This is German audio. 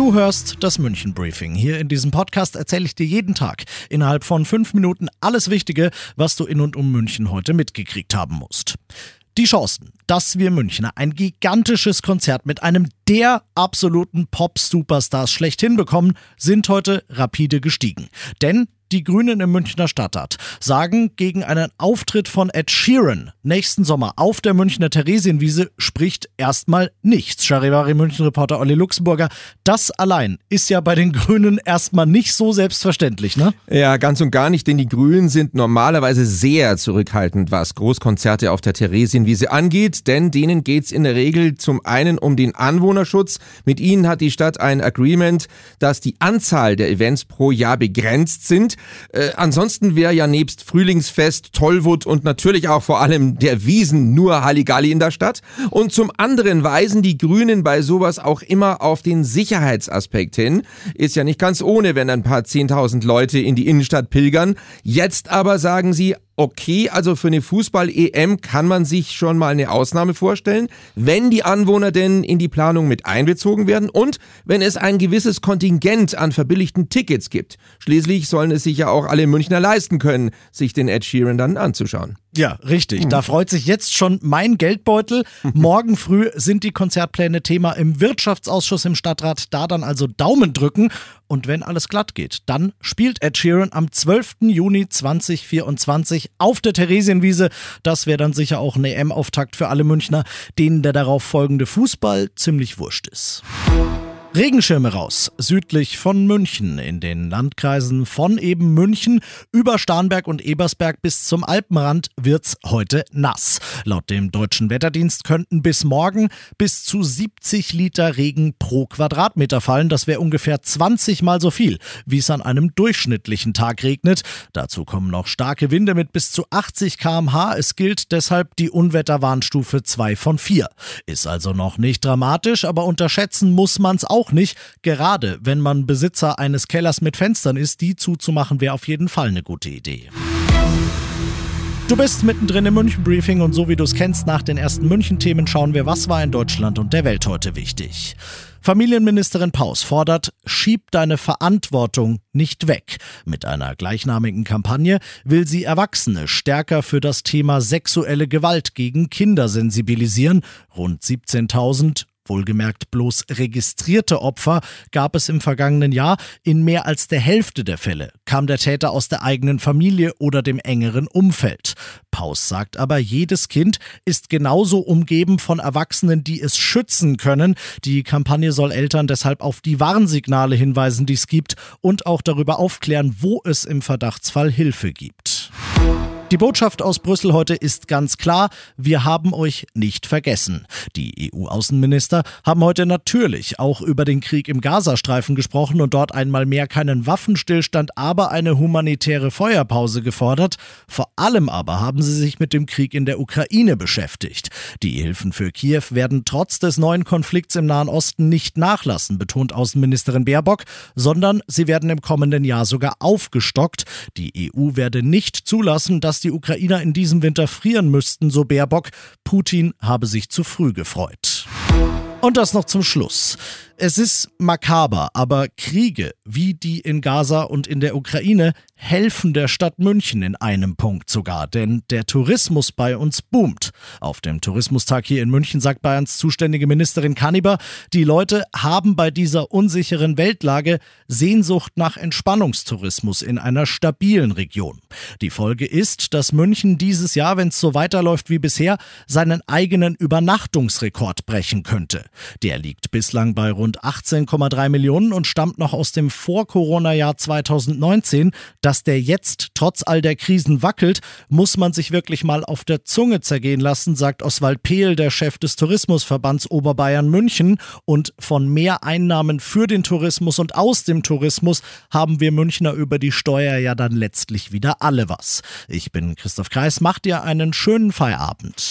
Du hörst das München Briefing. Hier in diesem Podcast erzähle ich dir jeden Tag innerhalb von fünf Minuten alles Wichtige, was du in und um München heute mitgekriegt haben musst. Die Chancen, dass wir Münchner ein gigantisches Konzert mit einem der absoluten Pop-Superstars schlechthin bekommen, sind heute rapide gestiegen. Denn die Grünen im Münchner Stadtrat sagen gegen einen Auftritt von Ed Sheeran nächsten Sommer auf der Münchner Theresienwiese spricht erstmal nichts. Charivari München-Reporter Olli Luxemburger. Das allein ist ja bei den Grünen erstmal nicht so selbstverständlich, ne? Ja, ganz und gar nicht, denn die Grünen sind normalerweise sehr zurückhaltend, was Großkonzerte auf der Theresienwiese angeht, denn denen geht's in der Regel zum einen um den Anwohnerschutz. Mit ihnen hat die Stadt ein Agreement, dass die Anzahl der Events pro Jahr begrenzt sind. Äh, ansonsten wäre ja nebst Frühlingsfest, Tollwut und natürlich auch vor allem der Wiesen nur Halligalli in der Stadt. Und zum anderen weisen die Grünen bei sowas auch immer auf den Sicherheitsaspekt hin. Ist ja nicht ganz ohne, wenn ein paar zehntausend Leute in die Innenstadt pilgern. Jetzt aber sagen sie, okay, also für eine Fußball-EM kann man sich schon mal eine Ausnahme vorstellen, wenn die Anwohner denn in die Planung mit einbezogen werden und wenn es ein gewisses Kontingent an verbilligten Tickets gibt. Schließlich sollen es sich ja auch alle Münchner leisten können, sich den Ed Sheeran dann anzuschauen. Ja, richtig. Da freut sich jetzt schon mein Geldbeutel. Morgen früh sind die Konzertpläne Thema im Wirtschaftsausschuss im Stadtrat. Da dann also Daumen drücken. Und wenn alles glatt geht, dann spielt Ed Sheeran am 12. Juni 2024 auf der Theresienwiese. Das wäre dann sicher auch ein EM-Auftakt für alle Münchner, denen der darauf folgende Fußball ziemlich wurscht ist. Regenschirme raus, südlich von München, in den Landkreisen von eben München über Starnberg und Ebersberg bis zum Alpenrand wird's heute nass. Laut dem deutschen Wetterdienst könnten bis morgen bis zu 70 Liter Regen pro Quadratmeter fallen. Das wäre ungefähr 20 mal so viel, wie es an einem durchschnittlichen Tag regnet. Dazu kommen noch starke Winde mit bis zu 80 km/h. Es gilt deshalb die Unwetterwarnstufe 2 von 4. Ist also noch nicht dramatisch, aber unterschätzen muss man's auch auch nicht. Gerade wenn man Besitzer eines Kellers mit Fenstern ist, die zuzumachen wäre auf jeden Fall eine gute Idee. Du bist mittendrin im München Briefing und so wie du es kennst, nach den ersten München-Themen schauen wir, was war in Deutschland und der Welt heute wichtig. Familienministerin Paus fordert, schieb deine Verantwortung nicht weg. Mit einer gleichnamigen Kampagne will sie Erwachsene stärker für das Thema sexuelle Gewalt gegen Kinder sensibilisieren. Rund 17.000 Wohlgemerkt bloß registrierte Opfer gab es im vergangenen Jahr. In mehr als der Hälfte der Fälle kam der Täter aus der eigenen Familie oder dem engeren Umfeld. Paus sagt aber, jedes Kind ist genauso umgeben von Erwachsenen, die es schützen können. Die Kampagne soll Eltern deshalb auf die Warnsignale hinweisen, die es gibt und auch darüber aufklären, wo es im Verdachtsfall Hilfe gibt. Die Botschaft aus Brüssel heute ist ganz klar, wir haben euch nicht vergessen. Die EU-Außenminister haben heute natürlich auch über den Krieg im Gazastreifen gesprochen und dort einmal mehr keinen Waffenstillstand, aber eine humanitäre Feuerpause gefordert. Vor allem aber haben sie sich mit dem Krieg in der Ukraine beschäftigt. Die Hilfen für Kiew werden trotz des neuen Konflikts im Nahen Osten nicht nachlassen, betont Außenministerin Baerbock, sondern sie werden im kommenden Jahr sogar aufgestockt. Die EU werde nicht zulassen, dass die Ukrainer in diesem Winter frieren müssten, so Baerbock. Putin habe sich zu früh gefreut. Und das noch zum Schluss. Es ist makaber, aber Kriege wie die in Gaza und in der Ukraine helfen der Stadt München in einem Punkt sogar, denn der Tourismus bei uns boomt. Auf dem Tourismustag hier in München sagt Bayerns zuständige Ministerin Kanniber, die Leute haben bei dieser unsicheren Weltlage Sehnsucht nach Entspannungstourismus in einer stabilen Region. Die Folge ist, dass München dieses Jahr, wenn es so weiterläuft wie bisher, seinen eigenen Übernachtungsrekord brechen könnte. Der liegt bislang bei rund rund 18,3 Millionen und stammt noch aus dem Vor-Corona-Jahr 2019. Dass der jetzt trotz all der Krisen wackelt, muss man sich wirklich mal auf der Zunge zergehen lassen, sagt Oswald Pehl, der Chef des Tourismusverbands Oberbayern München. Und von mehr Einnahmen für den Tourismus und aus dem Tourismus haben wir Münchner über die Steuer ja dann letztlich wieder alle was. Ich bin Christoph Kreis, macht dir einen schönen Feierabend.